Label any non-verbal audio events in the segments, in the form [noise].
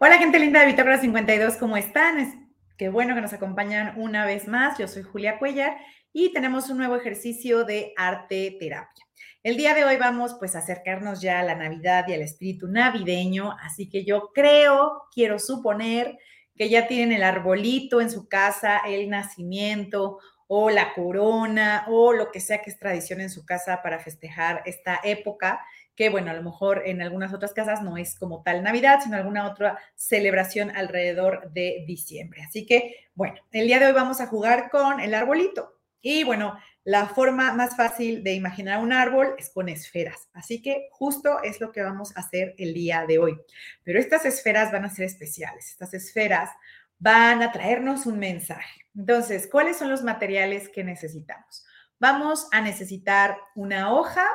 Hola, gente linda de Bitácora 52, ¿cómo están? Es, qué bueno que nos acompañan una vez más. Yo soy Julia Cuellar y tenemos un nuevo ejercicio de arte terapia. El día de hoy vamos pues a acercarnos ya a la Navidad y al espíritu navideño, así que yo creo, quiero suponer que ya tienen el arbolito en su casa, el nacimiento o la corona o lo que sea que es tradición en su casa para festejar esta época que bueno, a lo mejor en algunas otras casas no es como tal Navidad, sino alguna otra celebración alrededor de diciembre. Así que bueno, el día de hoy vamos a jugar con el arbolito. Y bueno, la forma más fácil de imaginar un árbol es con esferas. Así que justo es lo que vamos a hacer el día de hoy. Pero estas esferas van a ser especiales. Estas esferas van a traernos un mensaje. Entonces, ¿cuáles son los materiales que necesitamos? Vamos a necesitar una hoja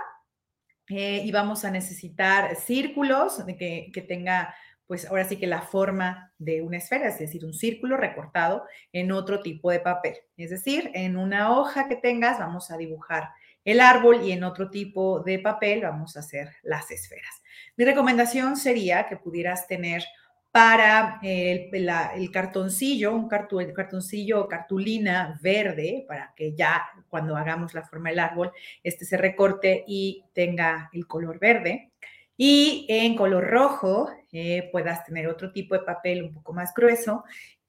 eh, y vamos a necesitar círculos que, que tenga, pues ahora sí que la forma de una esfera, es decir, un círculo recortado en otro tipo de papel. Es decir, en una hoja que tengas vamos a dibujar el árbol y en otro tipo de papel vamos a hacer las esferas. Mi recomendación sería que pudieras tener para el, cartoncillo, un cartoncillo o cartulina verde, para que ya cuando hagamos la forma del árbol, este se recorte y tenga el color verde. Y en color rojo eh, puedas tener otro tipo de papel un poco más grueso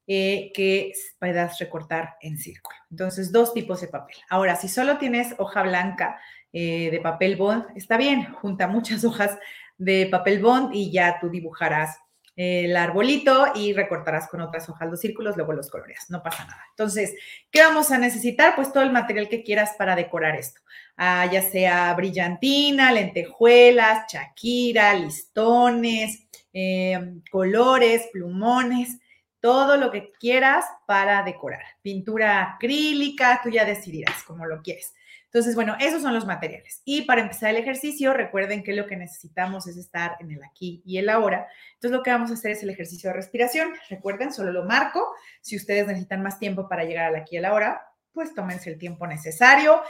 eh, que puedas recortar en círculo. Entonces, dos tipos de papel. Ahora, si solo tienes hoja blanca eh, de papel bond, está bien, junta muchas [laughs] hojas de papel bond y ya tú dibujarás el arbolito y recortarás con otras hojas los círculos, luego los coloreas, no pasa nada. Entonces, ¿qué vamos a necesitar? Pues todo el material que quieras para decorar esto, ah, ya sea brillantina, lentejuelas, chaquira, listones, em, colores, plumones, todo lo que quieras para decorar. Pintura acrílica, tú ya decidirás cómo lo quieres. Entonces, bueno, esos son los materiales. Y para empezar el ejercicio, recuerden que lo que necesitamos es estar en el aquí y el ahora. Entonces, lo que vamos a hacer es el ejercicio de respiración. Recuerden, solo lo marco. Si ustedes necesitan más tiempo para llegar al aquí y el ahora, pues tómense el tiempo necesario.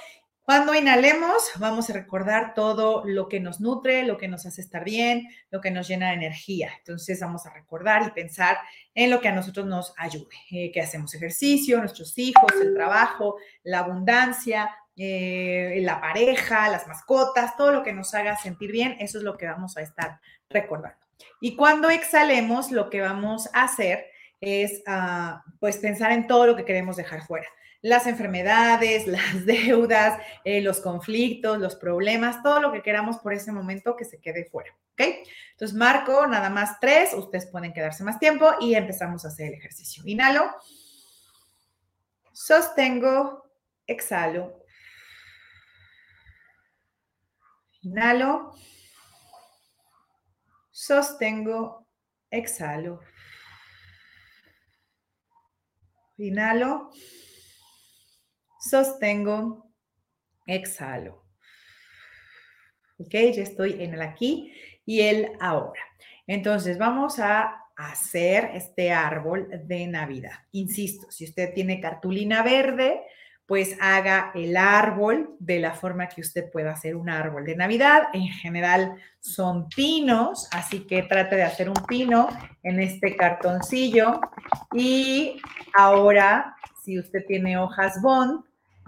Cuando inhalemos, vamos a recordar todo lo que nos nutre, lo que nos hace estar bien, lo que nos llena de energía. Entonces vamos a recordar y pensar en lo que a nosotros nos ayude, eh, que hacemos ejercicio, nuestros hijos, el trabajo, la abundancia, eh, la pareja, las mascotas, todo lo que nos haga sentir bien, eso es lo que vamos a estar recordando. Y cuando exhalemos, lo que vamos a hacer es, ah, pues, pensar en todo lo que queremos dejar fuera. Las enfermedades, [laughs] las deudas, eh, los conflictos, los problemas, todo lo que queramos por ese momento que se quede fuera. ¿Ok? Entonces, marco nada más tres, ustedes pueden quedarse más tiempo y empezamos a hacer el ejercicio. Inhalo, sostengo, exhalo Inhalo. Sostengo. Exhalo. Inhalo. Sostengo. Exhalo. Ok, ya estoy en el aquí y el ahora. Entonces vamos a hacer este árbol de Navidad. Insisto, si usted tiene cartulina verde, pues haga el árbol de la forma que usted pueda hacer un árbol de Navidad. En general son pinos, así que trate de hacer un pino en este cartoncillo. Y ahora, si usted tiene hojas bond,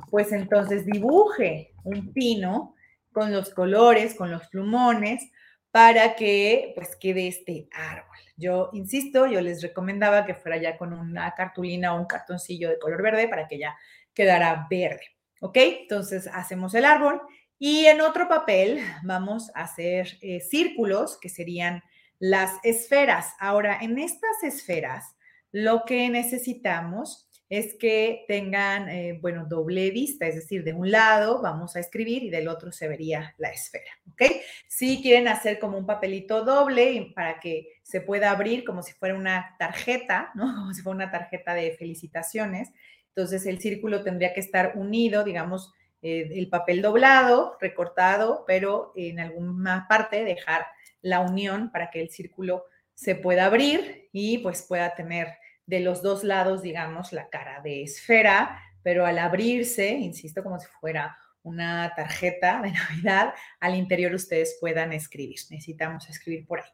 pues entonces dibuje un pino con los colores, con los plumones, para que pues quede este árbol. Yo insisto, yo les recomendaba que fuera ya con una cartulina o un cartoncillo de color verde para que ya quedará verde. ¿Ok? Entonces hacemos el árbol y en otro papel vamos a hacer eh, círculos que serían las esferas. Ahora, en estas esferas, lo que necesitamos es que tengan, eh, bueno, doble vista, es decir, de un lado vamos a escribir y del otro se vería la esfera, ¿ok? Si quieren hacer como un papelito doble para que se pueda abrir como si fuera una tarjeta, ¿no? [laughs] Como si fuera una tarjeta de felicitaciones, entonces el círculo tendría que estar unido, digamos, eh, el papel doblado, recortado, pero en alguna parte dejar la unión para que el círculo se pueda abrir y pues pueda tener de los dos lados, digamos, la cara de esfera, pero al abrirse, insisto, como si fuera una tarjeta de Navidad, al interior ustedes puedan escribir. Necesitamos escribir por ahí.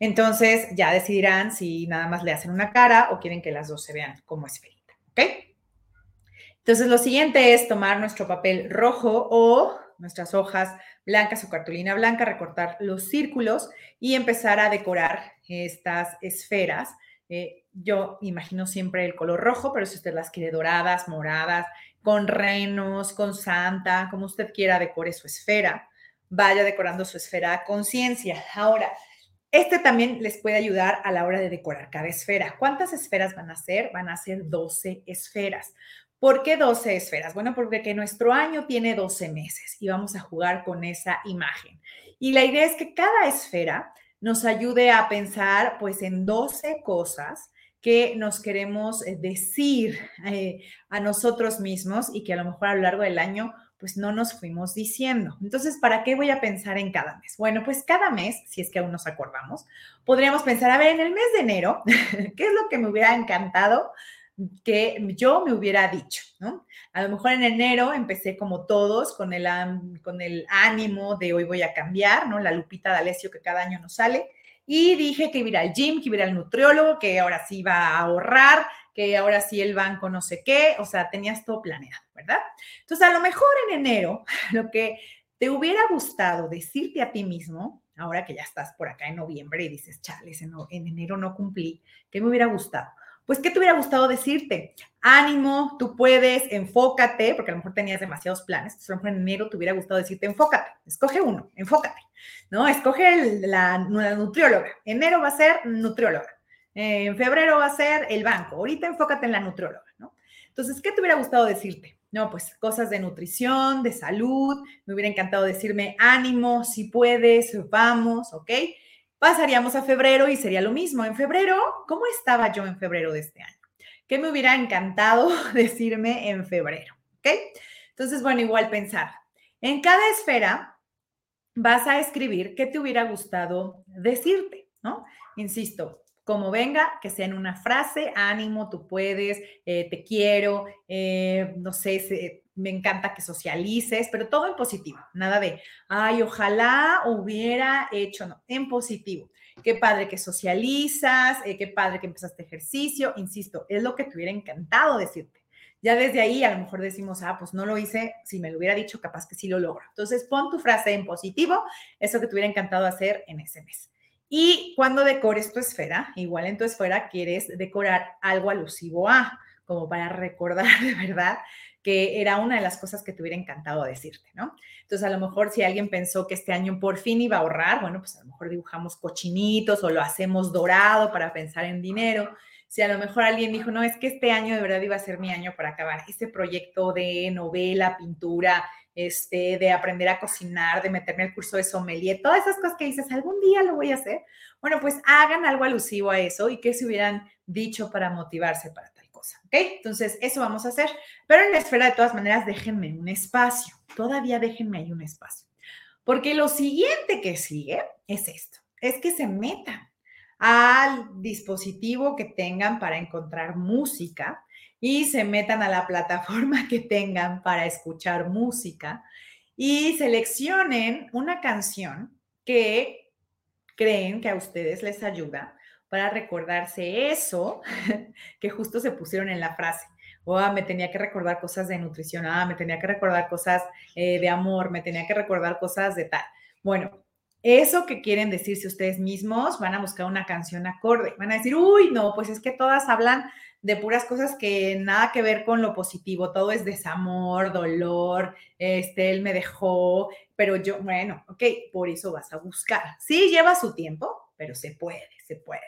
Entonces ya decidirán si nada más le hacen una cara o quieren que las dos se vean como esferita, ¿ok? Entonces lo siguiente es tomar nuestro papel rojo o nuestras hojas blancas o cartulina blanca, recortar los círculos y empezar a decorar estas esferas. Eh, yo imagino siempre el color rojo, pero si usted las quiere doradas, moradas, con renos, con santa, como usted quiera, decore su esfera. Vaya decorando su esfera a conciencia. Ahora, este también les puede ayudar a la hora de decorar cada esfera. ¿Cuántas esferas van a ser? Van a ser 12 esferas. ¿Por qué 12 esferas? Bueno, porque nuestro año tiene 12 meses y vamos a jugar con esa imagen. Y la idea es que cada esfera nos ayude a pensar pues en 12 cosas que nos queremos eh, decir eh, a nosotros mismos y que a lo mejor a lo largo del año pues no nos fuimos diciendo. Entonces, ¿para qué voy a pensar en cada mes? Bueno, pues cada mes, si es que aún nos acordamos, podríamos pensar, a ver, en el mes de enero, [laughs] ¿qué es lo que me hubiera encantado que yo me hubiera dicho, ¿no? A lo mejor en enero empecé como todos con el, con el ánimo de hoy voy a cambiar, ¿no? La lupita de Alessio que cada año nos sale. Y dije que iba ir al gym, que iba ir al nutriólogo, que ahora sí iba a ahorrar, que ahora sí el banco no sé qué, o sea, tenías todo planeado, ¿verdad? Entonces, a lo mejor en enero, [laughs] lo que te hubiera gustado decirte a ti mismo, ahora que ya estás por acá en noviembre y dices, chales, en, en enero no cumplí, ¿qué me hubiera gustado? Pues, ¿qué te hubiera gustado decirte? Ánimo, tú puedes, enfócate, porque a lo mejor tenías demasiados planes. A lo mejor en enero te hubiera gustado decirte, enfócate, escoge uno, enfócate, ¿no? Escoge la, nutrióloga. Enero va a ser nutrióloga. En febrero va a ser el banco. Ahorita enfócate en la nutrióloga, ¿no? Entonces, ¿qué te hubiera gustado decirte? No, pues cosas de nutrición, de salud. Me hubiera encantado decirme ánimo, si puedes, vamos, ¿ok? Pasaríamos a febrero y sería lo mismo. En febrero, ¿cómo estaba yo en febrero de este año? ¿Qué me hubiera encantado [laughs] decirme en febrero? ¿Ok? Entonces, bueno, igual pensar. En cada esfera vas a escribir qué te hubiera gustado decirte, ¿no? Insisto, como venga, que sea en una frase, ánimo, tú puedes, eh, te quiero, eh, no sé, me encanta que socialices, pero todo en positivo, nada de, ay, ojalá hubiera hecho, no, en positivo. Qué padre que socializas, eh, qué padre que empezaste ejercicio, insisto, es lo que te hubiera encantado decirte. Ya desde ahí a lo mejor decimos, ah, pues no lo hice, si me lo hubiera dicho, capaz que sí lo logro. Entonces, pon tu frase en positivo, eso que te hubiera encantado hacer en ese mes. Y cuando decores tu esfera, igual en tu esfera quieres decorar algo alusivo a, como para recordar [laughs] de verdad que era una de las cosas que te hubiera encantado decirte, ¿no? Entonces, a lo mejor si alguien pensó que este año por fin iba a ahorrar, bueno, pues a lo mejor dibujamos cochinitos o lo hacemos dorado para pensar en dinero. Si a lo mejor alguien dijo, no, es que este año de verdad iba a ser mi año para acabar este proyecto de novela, pintura, este, de aprender a cocinar, de meterme al curso de sommelier, todas esas cosas que dices, algún día lo voy a hacer. Bueno, pues hagan algo alusivo a eso y que se hubieran dicho para motivarse para ¿ok? Entonces, eso vamos a hacer. Pero en la esfera, de todas maneras, déjenme un espacio. Todavía déjenme ahí un espacio. Porque lo siguiente que sigue es esto, es que se metan al dispositivo que tengan para encontrar música y se metan a la plataforma que tengan para escuchar música y seleccionen una canción que creen que a ustedes les ayuda para recordarse eso [laughs] que justo se pusieron en la frase. O ah, me tenía que recordar cosas de nutrición, ah, me tenía que recordar cosas eh, de amor, me tenía que recordar cosas de tal. Bueno, eso que quieren decirse ustedes mismos, van a buscar una canción acorde. Van a decir, uy, no, pues es que todas hablan de puras cosas que nada que ver con lo positivo. Todo es desamor, dolor, este, él me dejó, pero yo, bueno, ok, por eso vas a buscar. Sí, lleva su tiempo, pero se puede, se puede.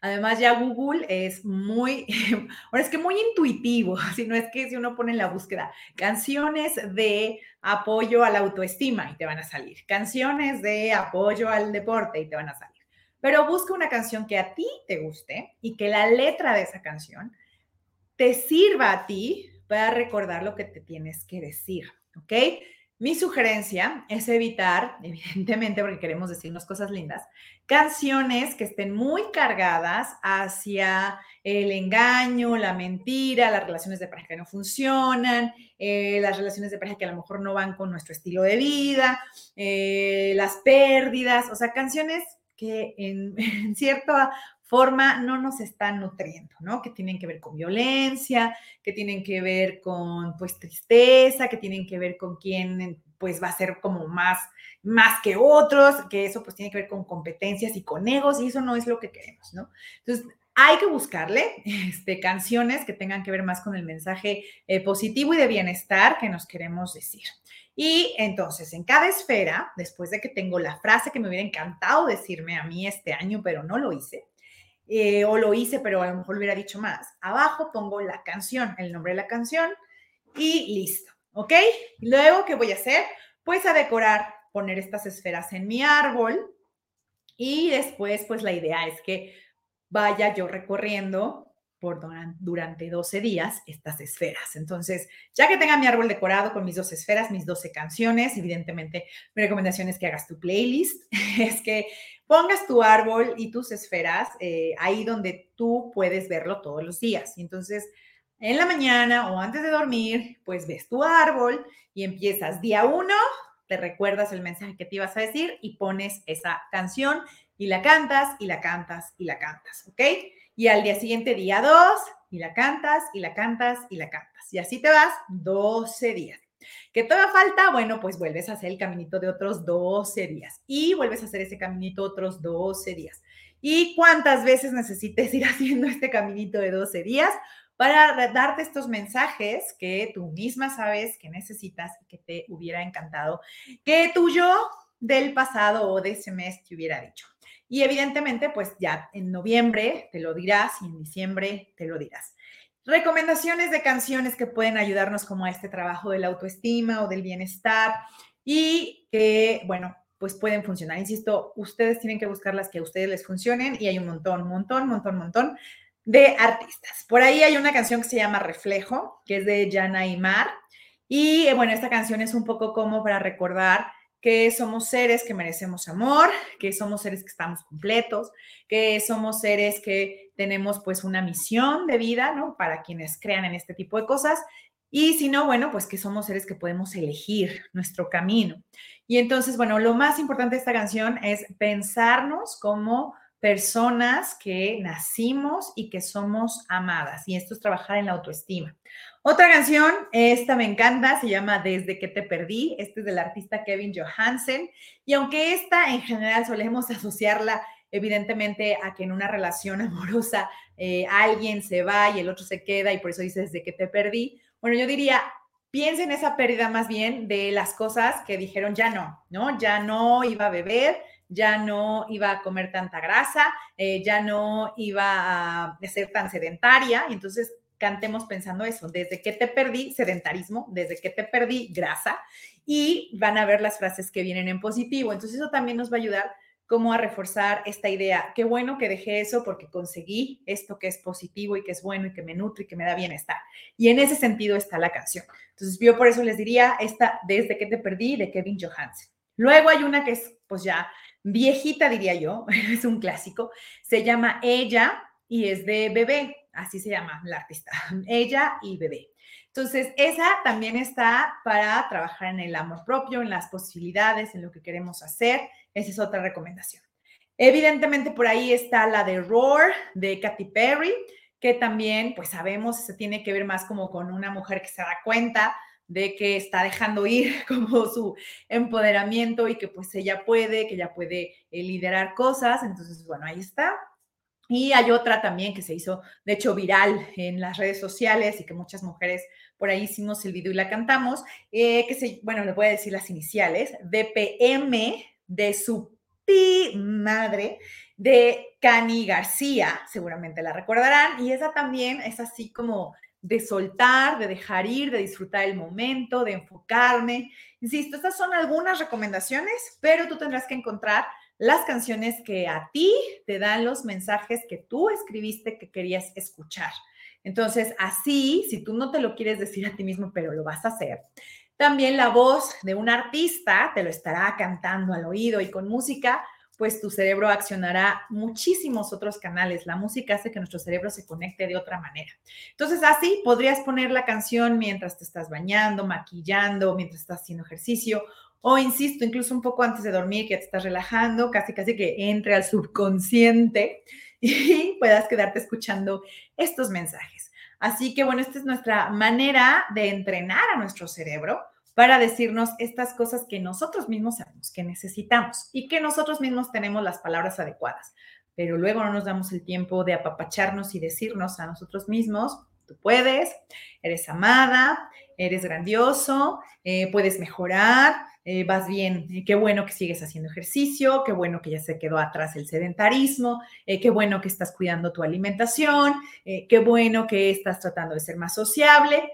Además, ya Google es muy, [laughs] ahora es que muy intuitivo, [laughs] si no es que si uno pone en la búsqueda canciones de apoyo a la autoestima y te van a salir, canciones de apoyo al deporte y te van a salir. Pero busca una canción que a ti te guste y que la letra de esa canción te sirva a ti para recordar lo que te tienes que decir, ¿ok? Mi sugerencia es evitar, [laughs] evidentemente, porque queremos decirnos cosas lindas, canciones que estén muy cargadas hacia el engaño, la mentira, las relaciones de pareja que no funcionan, eh, las relaciones de pareja que a lo mejor no van con nuestro estilo de vida, eh, las pérdidas, o sea, canciones que en, [laughs] en cierta forma no nos están nutriendo, ¿no? Que tienen que ver con violencia, que tienen que ver con pues tristeza, que tienen que ver con quién pues va a ser como más más que otros, que eso pues tiene que ver con competencias y con egos y eso no es lo que queremos, ¿no? Entonces, hay que buscarle [laughs] este, canciones que tengan que ver más con el mensaje eh, positivo y de bienestar que nos queremos decir. Y entonces, en cada esfera, después de que tengo la frase que me hubiera encantado decirme a mí este año, pero no lo hice, eh, o lo hice, pero a lo mejor hubiera dicho más, abajo pongo la canción, el nombre de la canción y listo, ¿ok? Luego, ¿qué voy a hacer? Pues a decorar, poner estas esferas en mi árbol y después, pues la idea es que vaya yo recorriendo por durante 12 días estas esferas. Entonces, ya que tenga mi árbol decorado con mis dos esferas, mis 12 canciones, evidentemente mi recomendación es que hagas tu playlist, [laughs] es que pongas tu árbol y tus esferas eh, ahí donde tú puedes verlo todos los días. Entonces, en la mañana o antes de dormir, pues ves tu árbol y empiezas día uno, te recuerdas el mensaje que te ibas a decir y pones esa canción y la cantas y la cantas y la cantas, ¿ok? Y al día siguiente, día dos, y la cantas y la cantas y la cantas. Y así te vas 12 días. ¿Qué todavía falta? Bueno, pues vuelves a hacer el caminito de otros 12 días y vuelves a hacer ese caminito otros 12 días. ¿Y cuántas veces necesites ir [laughs] haciendo este caminito de 12 días? para darte estos mensajes que tú misma sabes que necesitas y que te hubiera encantado que tu yo del pasado o de ese mes te hubiera dicho. Y evidentemente, pues ya en noviembre te lo dirás y en diciembre te lo dirás. Recomendaciones de canciones que pueden ayudarnos como a este trabajo de la autoestima o del bienestar y que, bueno, pues pueden funcionar. Insisto, ustedes tienen que buscar las que a ustedes les funcionen y hay un montón, montón, montón, montón de artistas. Por ahí hay una canción que se llama Reflejo, que es de Jana y Mar. Y eh, bueno, esta canción es un poco como para recordar que somos seres que merecemos amor, que somos seres que estamos completos, que somos seres que tenemos pues una misión de vida, ¿no? Para quienes crean en este tipo de cosas. Y si no, bueno, pues que somos seres que podemos elegir nuestro camino. Y entonces, bueno, lo más importante de esta canción es pensarnos como personas que nacimos y que somos amadas. Y esto es trabajar en la autoestima. Otra canción, esta me encanta, se llama Desde que te perdí. Este es del artista Kevin Johansen. Y aunque esta en general solemos [laughs] asociarla evidentemente a que en una relación [laughs] amorosa eh, alguien se va y el otro se queda y por eso dice desde que te perdí. Bueno, yo diría, piensa en esa pérdida más bien de las cosas que dijeron ya no, ¿no? Ya no iba a beber, ya no iba a comer tanta grasa, eh, ya no iba a ser tan sedentaria. Y entonces cantemos pensando eso, desde que te perdí sedentarismo, desde que te perdí grasa, y van a ver las frases que vienen en positivo. Entonces eso también nos va a ayudar como a reforzar esta idea. Qué bueno que dejé eso porque conseguí esto que es positivo y que es bueno y que me nutre y que me da bienestar. Y en ese sentido está la canción. Entonces yo por eso les diría esta Desde que te perdí de Kevin Johansen. Luego hay una que es pues ya viejita, diría yo, [laughs] es un clásico, se llama Ella y es de bebé, así se llama la artista, [laughs] Ella y bebé. Entonces, esa también está para trabajar en el amor propio, en las posibilidades, en lo que queremos hacer. Esa es otra recomendación. Evidentemente, por ahí está la de Roar de Katy Perry, que también, pues sabemos, se tiene que ver más como con una mujer que se da cuenta de que está dejando ir [laughs] como su empoderamiento y que pues ella puede, que ella puede eh, liderar cosas. Entonces, bueno, ahí está. Y hay otra también que se hizo, de hecho, viral en las redes sociales y que muchas mujeres por ahí hicimos el video y la cantamos, eh, que se, bueno, le voy a decir las iniciales, DPM de su pi madre de Cani García, seguramente la recordarán, y esa también es así como de soltar, de dejar ir, de disfrutar el momento, de enfocarme. Insisto, estas son algunas recomendaciones, pero tú tendrás que encontrar las canciones que a ti te dan los mensajes que tú escribiste que querías escuchar. Entonces, así, si tú no te lo quieres decir a ti mismo, pero lo vas a hacer, también la voz de un artista te lo estará cantando al oído y con música pues tu cerebro accionará muchísimos otros canales. La música hace que nuestro cerebro se conecte de otra manera. Entonces, así podrías poner la canción mientras te estás bañando, maquillando, mientras estás haciendo ejercicio, o insisto, incluso un poco antes de dormir, que te estás relajando, casi casi que entre al subconsciente [laughs] y puedas quedarte escuchando estos mensajes. Así que bueno, esta es nuestra manera de entrenar a nuestro cerebro para decirnos estas cosas que nosotros mismos sabemos que necesitamos y que nosotros mismos tenemos las palabras adecuadas, pero luego no nos damos el tiempo de apapacharnos y decirnos a nosotros mismos, tú puedes, eres amada, eres grandioso, eh, puedes mejorar, eh, vas bien, eh, qué bueno que sigues haciendo ejercicio, qué bueno que ya se quedó atrás el sedentarismo, qué bueno que estás cuidando tu alimentación, qué bueno que estás tratando de ser más sociable.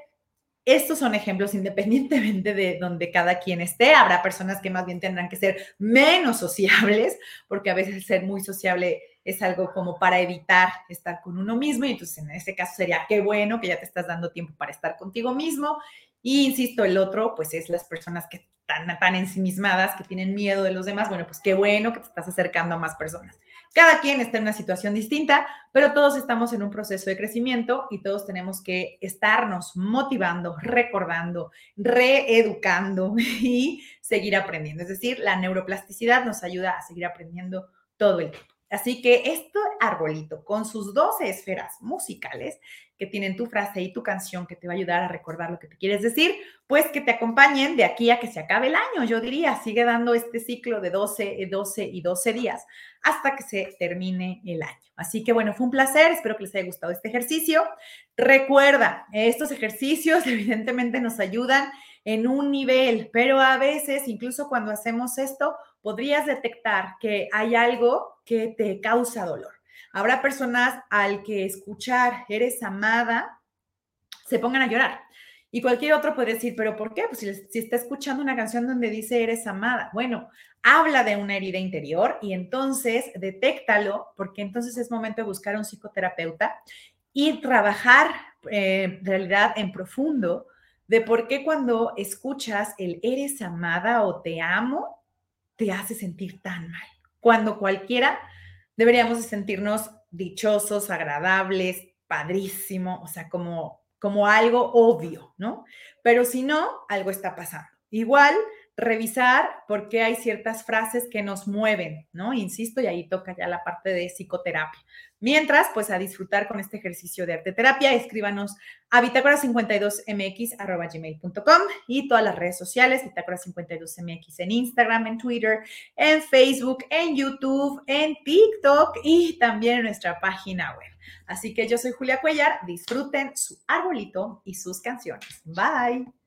Estos son ejemplos independientemente de donde cada quien esté. Habrá personas que más bien tendrán que ser menos sociables, porque a veces ser muy sociable es algo como para evitar estar con uno mismo y entonces en ese caso sería qué bueno que ya te estás dando tiempo para estar contigo mismo. Y insisto, el otro pues es las personas que están tan ensimismadas, que tienen miedo de los demás. Bueno, pues qué bueno que te estás acercando a más personas. Cada quien está en una situación distinta, pero todos estamos en un proceso de crecimiento y todos tenemos que estarnos motivando, recordando, reeducando [laughs] y seguir aprendiendo. Es decir, la neuroplasticidad nos ayuda a seguir aprendiendo todo el tiempo. Así que este arbolito con sus 12 esferas musicales que tienen tu frase y tu canción que te va a ayudar a recordar lo que te quieres decir, pues que te acompañen de aquí a que se acabe el año, yo diría, sigue dando este ciclo de 12, 12 y 12 días hasta que se termine el año. Así que bueno, fue un placer, espero que les haya gustado este ejercicio. Recuerda, estos ejercicios [laughs] evidentemente nos ayudan en un nivel, pero a veces, incluso cuando hacemos esto, podrías detectar que hay algo que te causa dolor. Habrá personas al que escuchar eres amada, se pongan a llorar. Y cualquier otro puede decir, pero ¿por qué? Pues si, está escuchando una canción donde dice eres amada. Bueno, habla de una herida interior y entonces detéctalo, porque entonces es momento de buscar a un psicoterapeuta y trabajar eh, realidad en profundo de por qué cuando escuchas el eres amada o te amo, te hace sentir tan mal. Cuando cualquiera deberíamos de sentirnos dichosos, agradables, padrísimo, o sea, como, como algo obvio, ¿no? Pero si no, algo está pasando. Igual, revisar por qué hay ciertas frases que nos mueven, ¿no? Insisto, y ahí toca ya la parte de psicoterapia. Mientras, pues a disfrutar con este ejercicio de arte terapia, escríbanos a bitácora52mx.gmail.com y todas las redes sociales, bitácora52mx en Instagram, en Twitter, en Facebook, en YouTube, en TikTok y también en nuestra página web. Así que yo soy Julia Cuellar, disfruten su arbolito y sus canciones. Bye.